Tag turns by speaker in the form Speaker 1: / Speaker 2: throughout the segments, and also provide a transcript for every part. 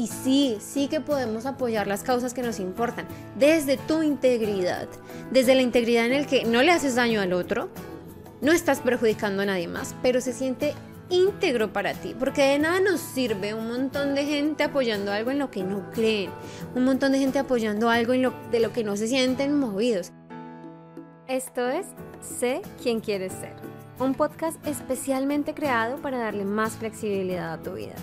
Speaker 1: Y sí, sí que podemos apoyar las causas que nos importan desde tu integridad, desde la integridad en el que no le haces daño al otro, no estás perjudicando a nadie más, pero se siente íntegro para ti, porque de nada nos sirve un montón de gente apoyando algo en lo que no creen, un montón de gente apoyando algo en lo, de lo que no se sienten movidos. Esto es Sé quién quieres ser, un podcast especialmente creado para darle más flexibilidad a tu vida.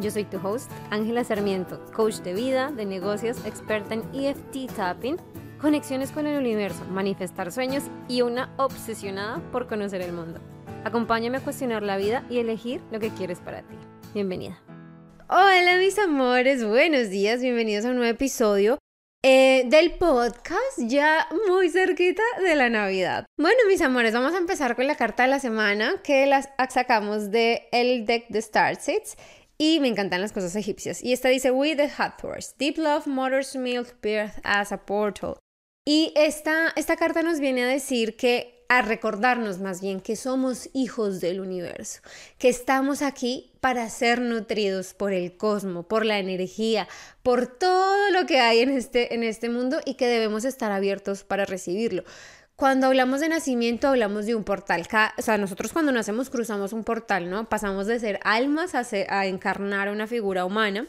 Speaker 1: Yo soy tu host, Ángela Sarmiento, coach de vida, de negocios, experta en EFT tapping, conexiones con el universo, manifestar sueños y una obsesionada por conocer el mundo. Acompáñame a cuestionar la vida y elegir lo que quieres para ti. Bienvenida. Hola mis amores, buenos días, bienvenidos a un nuevo episodio eh, del podcast ya muy cerquita de la Navidad. Bueno mis amores, vamos a empezar con la carta de la semana que las sacamos del el deck de Starseeds y me encantan las cosas egipcias. Y esta dice, We the Hathors, Deep Love, Mother's Milk, Birth as a Portal. Y esta, esta carta nos viene a decir que a recordarnos más bien que somos hijos del universo, que estamos aquí para ser nutridos por el cosmos, por la energía, por todo lo que hay en este, en este mundo y que debemos estar abiertos para recibirlo. Cuando hablamos de nacimiento hablamos de un portal, o sea, nosotros cuando nacemos cruzamos un portal, ¿no? Pasamos de ser almas a, a encarnar una figura humana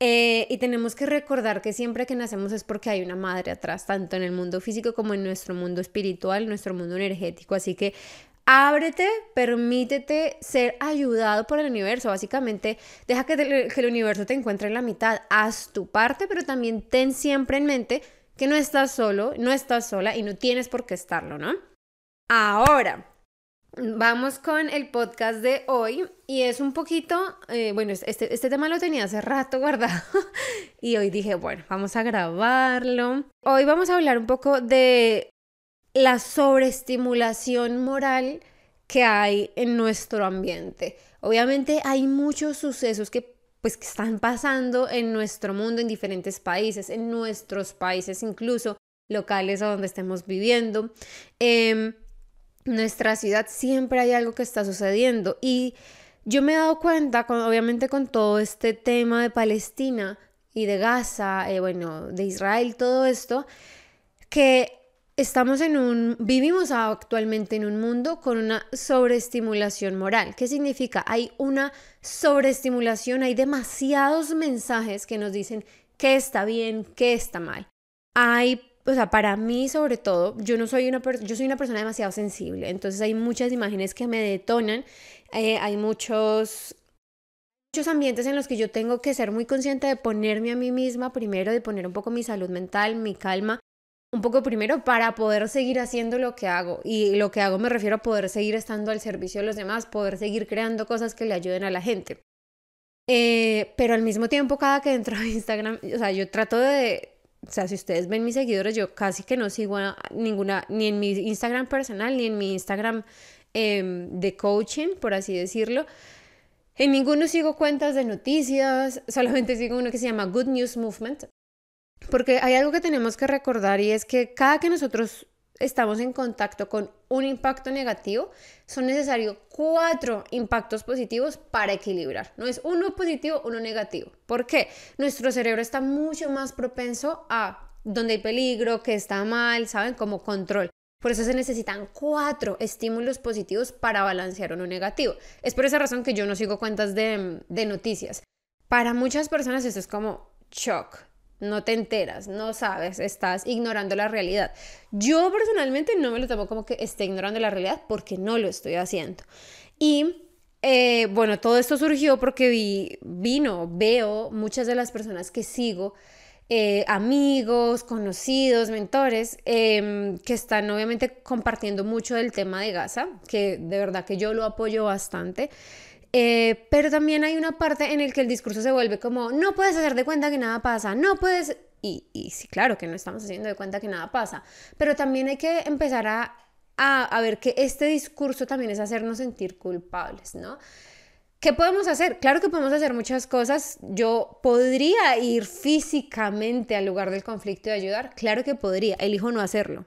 Speaker 1: eh, y tenemos que recordar que siempre que nacemos es porque hay una madre atrás, tanto en el mundo físico como en nuestro mundo espiritual, nuestro mundo energético. Así que ábrete, permítete ser ayudado por el universo. Básicamente, deja que, que el universo te encuentre en la mitad. Haz tu parte, pero también ten siempre en mente que no estás solo, no estás sola y no tienes por qué estarlo, ¿no? Ahora, Vamos con el podcast de hoy y es un poquito, eh, bueno, este, este tema lo tenía hace rato guardado y hoy dije, bueno, vamos a grabarlo. Hoy vamos a hablar un poco de la sobreestimulación moral que hay en nuestro ambiente. Obviamente hay muchos sucesos que pues que están pasando en nuestro mundo, en diferentes países, en nuestros países incluso locales a donde estemos viviendo. Eh, nuestra ciudad siempre hay algo que está sucediendo y yo me he dado cuenta, obviamente con todo este tema de Palestina y de Gaza, eh, bueno, de Israel, todo esto, que estamos en un, vivimos actualmente en un mundo con una sobreestimulación moral. ¿Qué significa? Hay una sobreestimulación, hay demasiados mensajes que nos dicen qué está bien, qué está mal. Hay o sea, para mí sobre todo, yo no soy una, yo soy una persona demasiado sensible, entonces hay muchas imágenes que me detonan, eh, hay muchos, muchos ambientes en los que yo tengo que ser muy consciente de ponerme a mí misma primero, de poner un poco mi salud mental, mi calma, un poco primero para poder seguir haciendo lo que hago. Y lo que hago me refiero a poder seguir estando al servicio de los demás, poder seguir creando cosas que le ayuden a la gente. Eh, pero al mismo tiempo, cada que entro a Instagram, o sea, yo trato de, o sea, si ustedes ven mis seguidores, yo casi que no sigo a ninguna, ni en mi Instagram personal, ni en mi Instagram em, de coaching, por así decirlo. En ninguno sigo cuentas de noticias, solamente sigo uno que se llama Good News Movement. Porque hay algo que tenemos que recordar y es que cada que nosotros estamos en contacto con un impacto negativo, son necesarios cuatro impactos positivos para equilibrar. No es uno positivo, uno negativo. ¿Por qué? Nuestro cerebro está mucho más propenso a donde hay peligro, que está mal, ¿saben? Como control. Por eso se necesitan cuatro estímulos positivos para balancear uno negativo. Es por esa razón que yo no sigo cuentas de, de noticias. Para muchas personas eso es como shock, no te enteras, no sabes, estás ignorando la realidad. Yo personalmente no me lo tomo como que esté ignorando la realidad porque no lo estoy haciendo. Y eh, bueno, todo esto surgió porque vi, vino, veo muchas de las personas que sigo, eh, amigos, conocidos, mentores, em, que están obviamente compartiendo mucho del tema de Gaza, que de verdad que yo lo apoyo bastante. Eh, pero también hay una parte en la que el discurso se vuelve como, no puedes hacer de cuenta que nada pasa, no puedes... Y, y sí, claro que no estamos haciendo de cuenta que nada pasa, pero también hay que empezar a, a, a ver que este discurso también es hacernos sentir culpables, ¿no? ¿Qué podemos hacer? Claro que podemos hacer muchas cosas. Yo podría ir físicamente al lugar del conflicto y ayudar. Claro que podría. Elijo no hacerlo.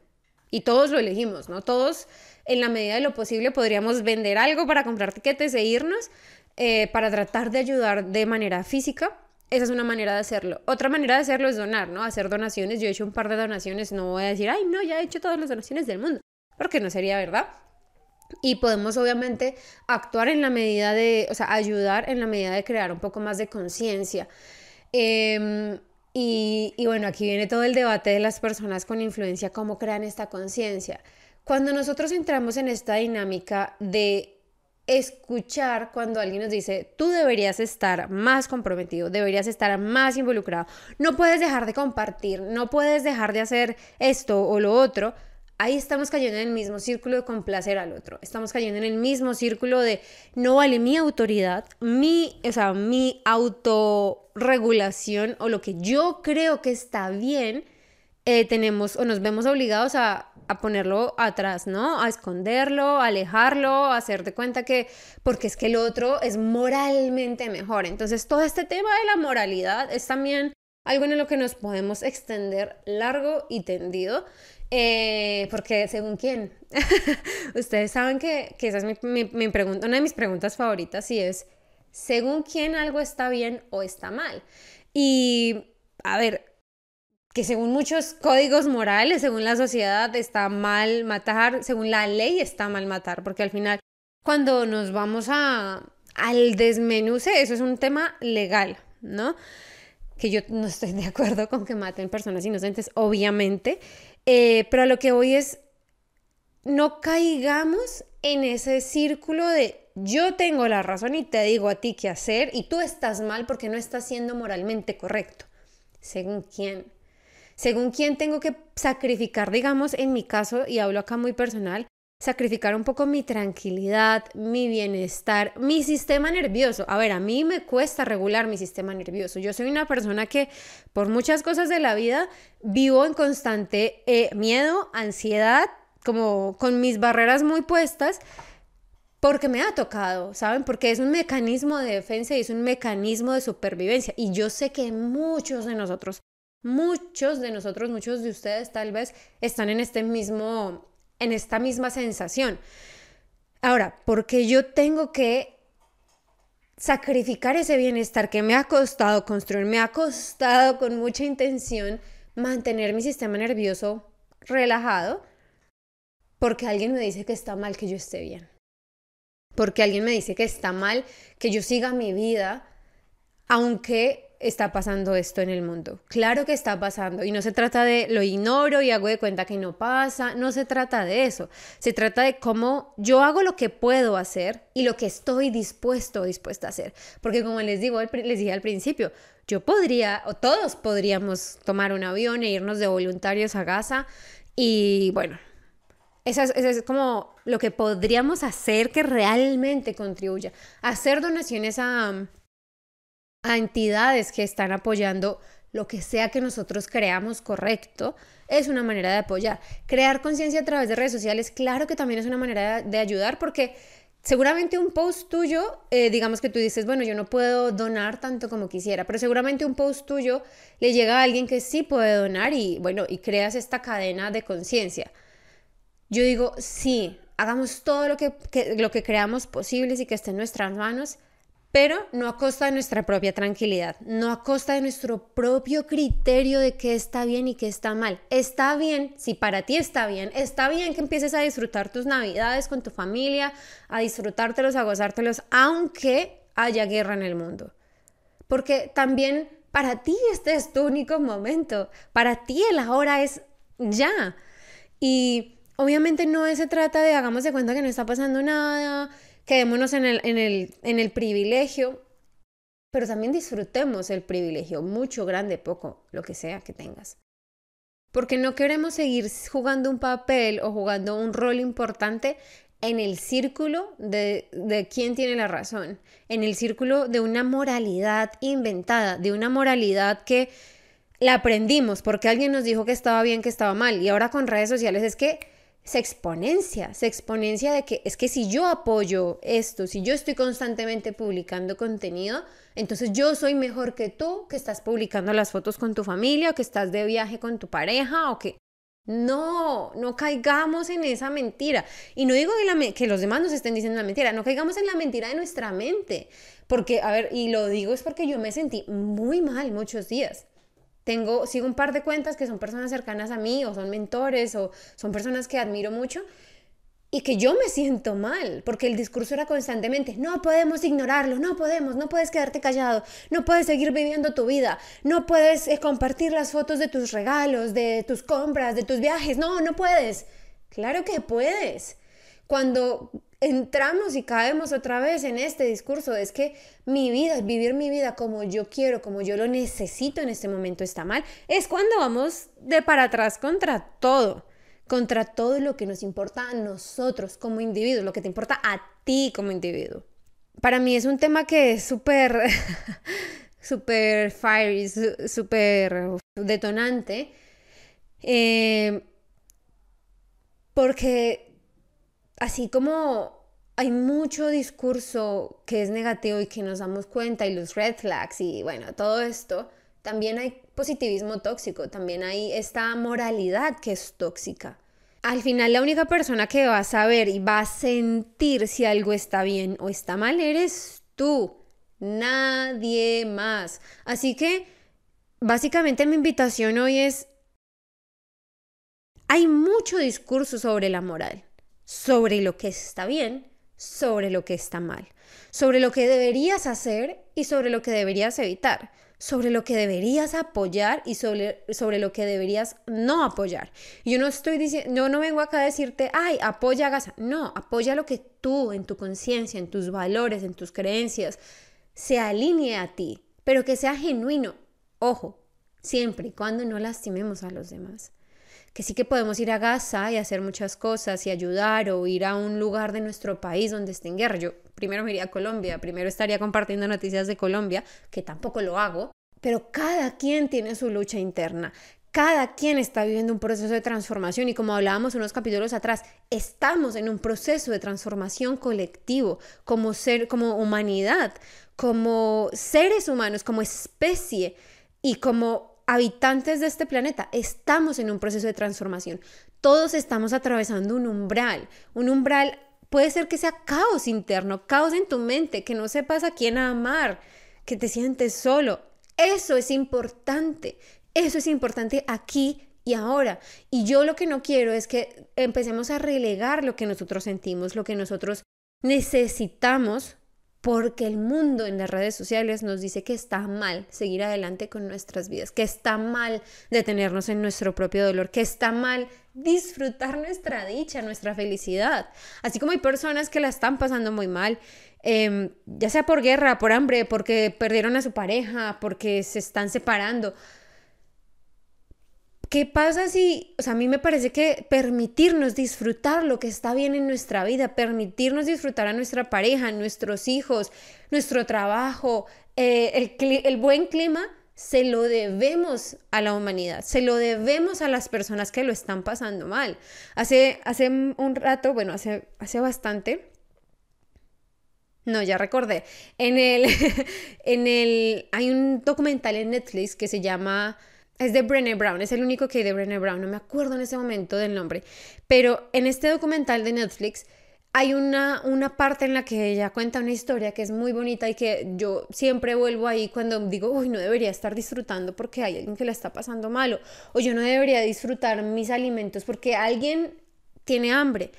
Speaker 1: Y todos lo elegimos, ¿no? Todos en la medida de lo posible podríamos vender algo para comprar tiquetes e irnos eh, para tratar de ayudar de manera física. Esa es una manera de hacerlo. Otra manera de hacerlo es donar, ¿no? Hacer donaciones. Yo he hecho un par de donaciones, no voy a decir, ay, no, ya he hecho todas las donaciones del mundo, porque no sería verdad. Y podemos obviamente actuar en la medida de, o sea, ayudar en la medida de crear un poco más de conciencia. Em, y, y bueno, aquí viene todo el debate de las personas con influencia, cómo crean esta conciencia. Cuando nosotros entramos en esta dinámica de escuchar cuando alguien nos dice, tú deberías estar más comprometido, deberías estar más involucrado, no puedes dejar de compartir, no puedes dejar de hacer esto o lo otro, ahí estamos cayendo en el mismo círculo de complacer al otro, estamos cayendo en el mismo círculo de no vale mi autoridad, mi, o sea, mi autorregulación o lo que yo creo que está bien, eh, tenemos o nos vemos obligados a a ponerlo atrás, ¿no? A esconderlo, a alejarlo, a hacerte cuenta que, porque es que el otro es moralmente mejor. Entonces, todo este tema de la moralidad es también algo en lo que nos podemos extender largo y tendido, eh, porque según quién, ustedes saben que, esa es mi, mi pregunta, una de mis preguntas favoritas y es, según quién algo está bien o está mal. Y, a ver, que según muchos códigos morales, según la sociedad, está mal matar, según la ley está mal matar, porque al final, cuando nos vamos a, al desmenuce, eso es un tema legal, ¿no? Que yo no estoy de acuerdo con que maten personas inocentes, obviamente, eh, pero a lo que voy es, no caigamos en ese círculo de yo tengo la razón y te digo a ti qué hacer y tú estás mal porque no estás siendo moralmente correcto. ¿Según quién? Según quién tengo que sacrificar, digamos, en mi caso, y hablo acá muy personal, sacrificar un poco mi tranquilidad, mi bienestar, mi sistema nervioso. A ver, a mí me cuesta regular mi sistema nervioso. Yo soy una persona que por muchas cosas de la vida vivo en constante eh, miedo, ansiedad, como con mis barreras muy puestas, porque me ha tocado, ¿saben? Porque es un mecanismo de defensa y es un mecanismo de supervivencia. Y yo sé que muchos de nosotros Muchos de nosotros, muchos de ustedes tal vez están en este mismo en esta misma sensación. Ahora, porque yo tengo que sacrificar ese bienestar que me ha costado construir, me ha costado con mucha intención mantener mi sistema nervioso relajado, porque alguien me dice que está mal que yo esté bien. Porque alguien me dice que está mal que yo siga mi vida, aunque está pasando esto en el mundo. Claro que está pasando y no se trata de lo ignoro y hago de cuenta que no pasa, no se trata de eso. Se trata de cómo yo hago lo que puedo hacer y lo que estoy dispuesto o dispuesta a hacer. Porque como les digo, les dije al principio, yo podría o todos podríamos tomar un avión e irnos de voluntarios a Gaza y bueno, eso es, eso es, como lo que podríamos hacer que realmente contribuya. Hacer donaciones a, a entidades que están apoyando lo que sea que nosotros creamos correcto, es una manera de apoyar. Crear conciencia a través de redes sociales, claro que también es una manera de, ayudar porque seguramente un post tuyo, eh, digamos que tú dices, bueno, yo no puedo donar tanto como quisiera, pero seguramente un post tuyo le llega a alguien que sí puede donar y bueno, y creas esta cadena de conciencia. Yo digo, sí, hagamos todo lo que, lo que creamos posibles y que esté en nuestras manos pero no a costa de nuestra propia tranquilidad, no a costa de nuestro propio criterio de qué está bien y qué está mal. Está bien, si para ti está bien, está bien que empieces a disfrutar tus navidades con tu familia, a disfrutártelos, a gozártelos, aunque haya guerra en el mundo. Porque también para ti este es tu único momento, para ti el ahora es ya. Y obviamente no se trata de hagamos de cuenta que no está pasando nada quedémonos en el, en el, en el privilegio, pero también disfrutemos el privilegio, mucho, grande, poco, lo que sea que tengas. Porque no queremos seguir jugando un papel o jugando un rol importante en el círculo de, de quién tiene la razón, en el círculo de una moralidad inventada, de una moralidad que la aprendimos porque alguien nos dijo que estaba bien, que estaba mal, y ahora con redes sociales es que se exponencia, se exponencia de que es que si yo apoyo esto, si yo estoy constantemente publicando contenido, entonces yo soy mejor que tú que estás publicando las fotos con tu familia o que estás de viaje con tu pareja o que No, no caigamos en esa mentira. Y no digo que, que los demás nos estén diciendo la mentira, no caigamos en la mentira de nuestra mente. Porque, a ver, y lo digo es porque yo me sentí muy mal muchos días. Tengo, sigo un par de cuentas que son personas cercanas a mí o son mentores o son personas que admiro mucho y que yo me siento mal, porque el discurso era constantemente, no podemos ignorarlo, no podemos, no puedes quedarte callado, no puedes seguir viviendo tu vida, no puedes eh, compartir las fotos de tus regalos, de tus compras, de tus viajes, no, no puedes. Claro que puedes. Cuando entramos y caemos otra vez en este discurso, es que mi vida, vivir mi vida como yo quiero, como yo lo necesito en este momento está mal, es cuando vamos de para atrás contra todo contra todo lo que nos importa a nosotros como individuos, lo que te importa a ti como individuo. Para mí es un tema que es súper, súper fiery, súper detonante, eh, porque así como hay mucho discurso que es negativo y que nos damos cuenta y los red flags y bueno, todo esto, también hay positivismo tóxico, también hay esta moralidad que es tóxica. Al final la única persona que va a saber y va a sentir si algo está bien o está mal eres tú, nadie más. Así que básicamente mi invitación hoy es, hay mucho discurso sobre la moral, sobre lo que está bien, sobre lo que está mal, sobre lo que deberías hacer y sobre lo que deberías evitar sobre lo que deberías apoyar y sobre, sobre lo que deberías no apoyar. Yo no estoy diciendo, no vengo acá a decirte, ay, apoya a Gaza. No, apoya lo que tú en tu conciencia, en tus valores, en tus creencias, se alinee a ti, pero que sea genuino. Ojo, siempre y cuando no lastimemos a los demás. Que sí que podemos ir a Gaza y hacer muchas cosas y ayudar o ir a un lugar de nuestro país donde esté en guerra. Yo primero me iría a Colombia, primero estaría compartiendo noticias de Colombia, que tampoco lo hago, pero cada quien tiene su lucha interna. Cada quien está viviendo un proceso de transformación y como hablábamos unos capítulos atrás, estamos en un proceso de transformación colectivo como ser, como humanidad, como seres humanos, como especie y como habitantes de este planeta. Estamos en un proceso de transformación. Todos estamos atravesando un umbral, un umbral Puede ser que sea caos interno, caos en tu mente, que no sepas a quién amar, que te sientes solo. Eso es importante. Eso es importante aquí y ahora. Y yo lo que no quiero es que empecemos a relegar lo que nosotros sentimos, lo que nosotros necesitamos porque el mundo en las redes sociales nos dice que está mal seguir adelante con nuestras vidas, que está mal detenernos en nuestro propio dolor, que está mal disfrutar nuestra dicha, nuestra felicidad. Así como hay personas que la están pasando muy mal, em, ya sea por guerra, por hambre, porque perdieron a su pareja, porque se están separando. ¿Qué pasa si, o sea, a mí me parece que permitirnos disfrutar lo que está bien en nuestra vida, permitirnos disfrutar a nuestra pareja, nuestros hijos, nuestro trabajo, eh, el, el buen clima, se lo debemos a la humanidad, se lo debemos a las personas que lo están pasando mal. Hace, hace un rato, bueno, hace, hace bastante, no, ya recordé, en el, en el, hay un documental en Netflix que se llama es de Brené Brown, es el único que hay de Brené Brown, no me acuerdo en ese momento del nombre, pero en este documental de Netflix hay una, una parte en la que ella cuenta una historia que es muy bonita y que yo siempre vuelvo ahí cuando digo, uy, no debería estar disfrutando porque hay alguien que la está pasando malo, o yo no debería disfrutar mis alimentos porque alguien tiene hambre.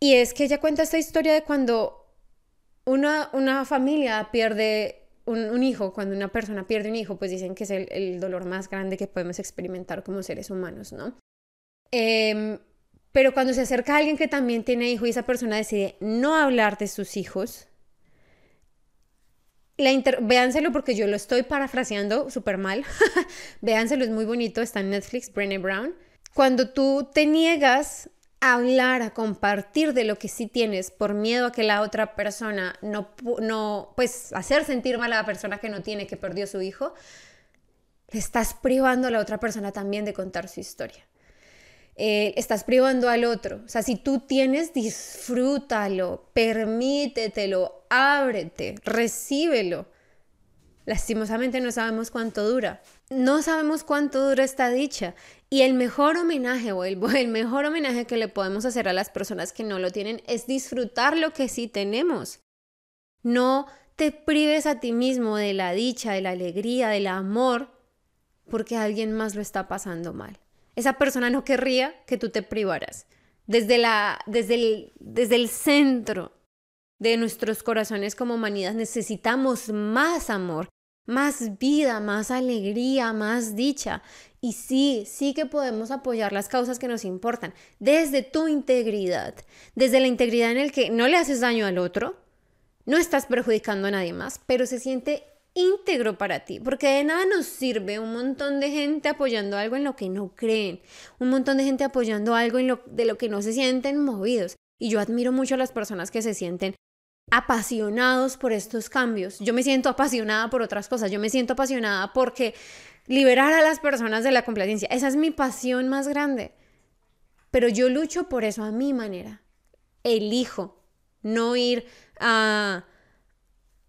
Speaker 1: Y es que ella cuenta esta historia de cuando una, una familia pierde un, hijo, cuando una persona pierde un hijo, pues dicen que es el, dolor más grande que podemos experimentar como seres humanos, ¿no? Em, pero cuando se acerca alguien que también tiene hijo y esa persona decide no hablar de sus hijos, la véanselo porque yo lo estoy parafraseando súper mal. véanselo, es muy bonito, está en Netflix, Brené Brown. Cuando tú te niegas hablar, a compartir de lo que sí tienes por miedo a que la otra persona no, no, pues hacer sentir mal a la persona que no tiene, que perdió su hijo, le estás privando a la otra persona también de contar su historia. Eh, estás privando al otro. O sea, si tú tienes, disfrútalo, permítetelo, ábrete, recíbelo. Lastimosamente no sabemos cuánto dura. No sabemos cuánto dura esta dicha. Y el mejor homenaje o el, el, mejor homenaje que le podemos hacer a las personas que no lo tienen es disfrutar lo que sí tenemos. No te prives a ti mismo de la dicha, de la alegría, del amor, porque alguien más lo está pasando mal. Esa persona no querría que tú te privaras. Desde, la, desde, el, desde el centro de nuestros corazones como humanidad necesitamos más amor, más vida, más alegría, más dicha. Y sí, sí que podemos apoyar las causas que nos importan, desde tu integridad, desde la integridad en el que no le haces daño al otro, no estás perjudicando a nadie más, pero se siente íntegro para ti, porque de nada nos sirve un montón de gente apoyando algo en lo que no creen, un montón de gente apoyando algo de lo que no se sienten movidos. Y yo admiro mucho a las personas que se sienten apasionados por estos cambios. Yo me siento apasionada por otras cosas, yo me siento apasionada porque liberar a las personas de la complacencia, esa es mi pasión más grande. Pero yo lucho por eso a mi manera. Elijo no ir a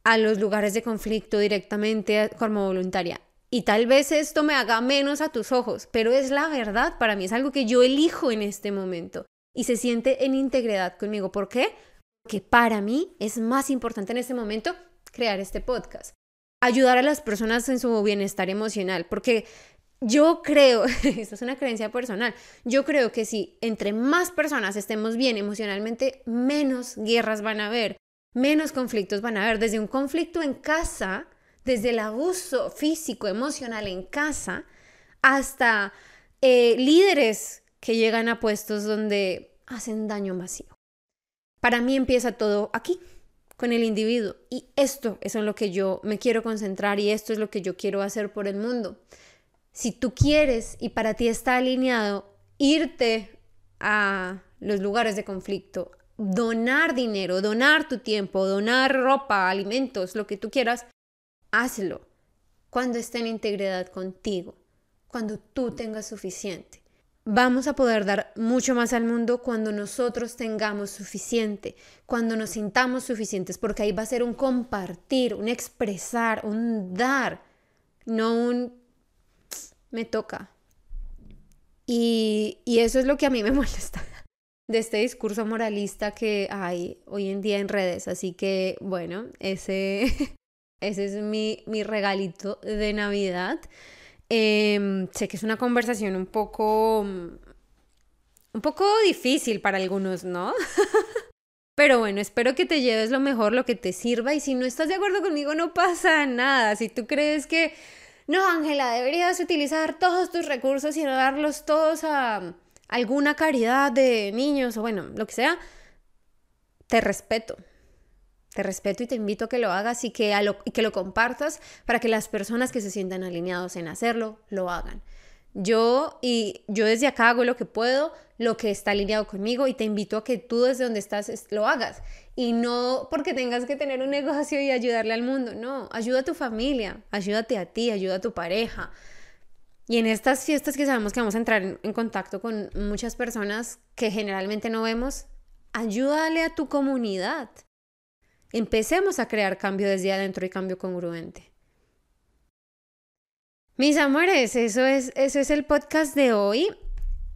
Speaker 1: a los lugares de conflicto directamente como voluntaria. Y tal vez esto me haga menos a tus ojos, pero es la verdad para mí, es algo que yo elijo en este momento y se siente en integridad conmigo. ¿Por qué? Porque para mí es más importante en este momento crear este podcast, ayudar a las personas en su bienestar emocional, porque yo creo, esto es una creencia personal, yo creo que si entre más personas estemos bien emocionalmente, menos guerras van a haber, menos conflictos van a haber. Desde un conflicto en casa, desde el abuso físico, emocional en casa, hasta eh, líderes que llegan a puestos donde hacen daño masivo. Para mí empieza todo aquí, con el individuo. Y esto es en lo que yo me quiero concentrar y esto es lo que yo quiero hacer por el mundo. Si tú quieres y para ti está alineado irte a los lugares de conflicto, donar dinero, donar tu tiempo, donar ropa, alimentos, lo que tú quieras, hazlo cuando esté en integridad contigo, cuando tú tengas suficiente. Vamos a poder dar mucho más al mundo cuando nosotros tengamos suficiente, cuando nos sintamos suficientes, porque ahí va a ser un compartir, un expresar, un dar, no un me toca. Y, y eso es lo que a mí me molesta de este discurso moralista que hay hoy en día en redes. Así que, bueno, ese, ese es mi, mi regalito de Navidad. Em, sé que es una conversación un poco, un poco difícil para algunos, ¿no? Pero bueno, espero que te lleves lo mejor, lo que te sirva y si no estás de acuerdo conmigo no pasa nada. Si tú crees que, no, Ángela, deberías utilizar todos tus recursos y darlos todos a, alguna caridad de niños o bueno, lo que sea, te respeto. Te respeto y te invito a que lo hagas y que, lo, y que lo compartas para que las personas que se sientan alineados en hacerlo, lo hagan. Yo y yo desde acá hago lo que puedo, lo que está alineado conmigo y te invito a que tú desde donde estás lo hagas. Y no porque tengas que tener un negocio y ayudarle al mundo, no, ayuda a tu familia, ayúdate a ti, ayuda a tu pareja, y en estas fiestas que sabemos que vamos a entrar en, contacto con muchas personas que generalmente no vemos, ayúdale a tu comunidad. Empecemos a crear cambio desde adentro y cambio congruente. Mis amores, eso es, eso es el podcast de hoy.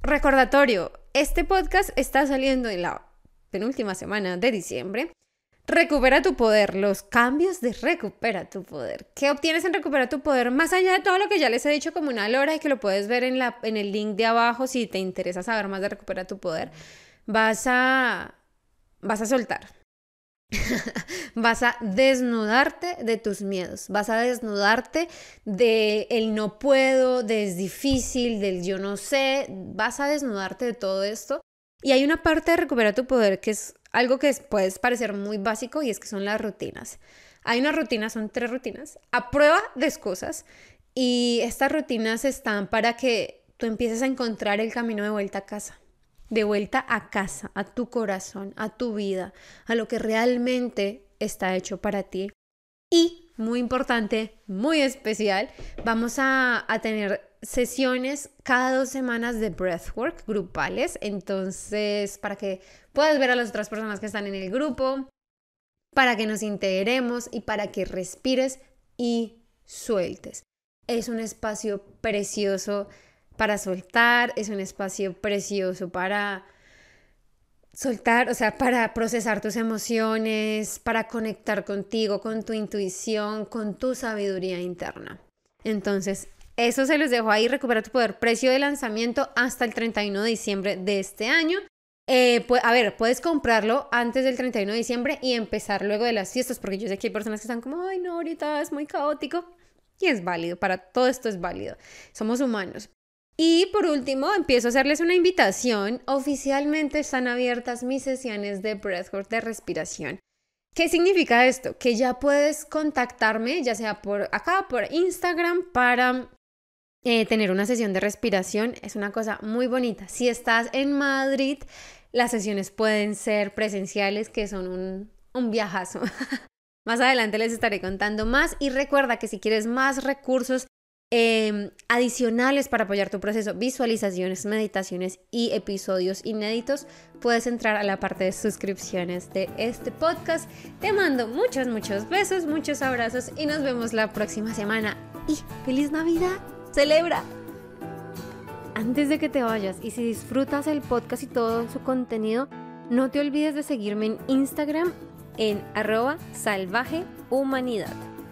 Speaker 1: Recordatorio, este podcast está saliendo en la penúltima semana de diciembre. Recupera tu poder, los cambios de recupera tu poder. ¿Qué obtienes en recupera tu poder? Más allá de todo lo que ya les he dicho como una lora y que lo puedes ver en, la, en el link de abajo si te interesa saber más de recupera tu poder, vas a, vas a soltar. Vas a desnudarte de tus miedos, vas a desnudarte de el no puedo, de es difícil, del yo no sé, vas a desnudarte de todo esto. Y hay una parte de recupera tu poder que es algo que puede parecer muy básico y es que son las rutinas. Hay una rutina, son tres rutinas, a prueba de cosas y estas rutinas están para que tú empieces a encontrar el camino de vuelta a casa, de vuelta a casa, a tu corazón, a tu vida, a lo que realmente está hecho para ti. Y, muy importante, muy especial, vamos a, tener sesiones cada dos semanas de breathwork grupales. Entonces, para que puedas ver a las otras personas que están en el grupo, para que nos integremos y para que respires y sueltes. Es un espacio precioso para soltar, es un espacio precioso para soltar, o sea, para procesar tus emociones, para conectar contigo, con tu intuición, con tu sabiduría interna. Entonces, eso se los dejo ahí, recupera tu poder, precio de lanzamiento hasta el 31 de diciembre de este año. Pues, a ver, puedes comprarlo antes del 31 de diciembre y empezar luego de las fiestas, porque yo sé que hay personas que están como, ay, no, ahorita es muy caótico. Y es válido, para todo esto es válido. Somos humanos. Y por último, empiezo a hacerles una invitación. Oficialmente están abiertas mis sesiones de breathwork de respiración. ¿Qué significa esto? Que ya puedes contactarme, ya sea por acá, por Instagram, para eh, tener una sesión de respiración. Es una cosa muy bonita. Si estás en Madrid, las sesiones pueden ser presenciales, que son un, un viajazo. más adelante les estaré contando más. Y recuerda que si quieres más recursos Em, adicionales para apoyar tu proceso, visualizaciones, meditaciones y episodios inéditos, puedes entrar a la parte de suscripciones de este podcast. Te mando muchos, muchos besos, muchos abrazos y nos vemos la próxima semana. Y feliz Navidad, celebra. Antes de que te vayas y si disfrutas el podcast y todo su contenido, no te olvides de seguirme en Instagram en arroba salvajehumanidad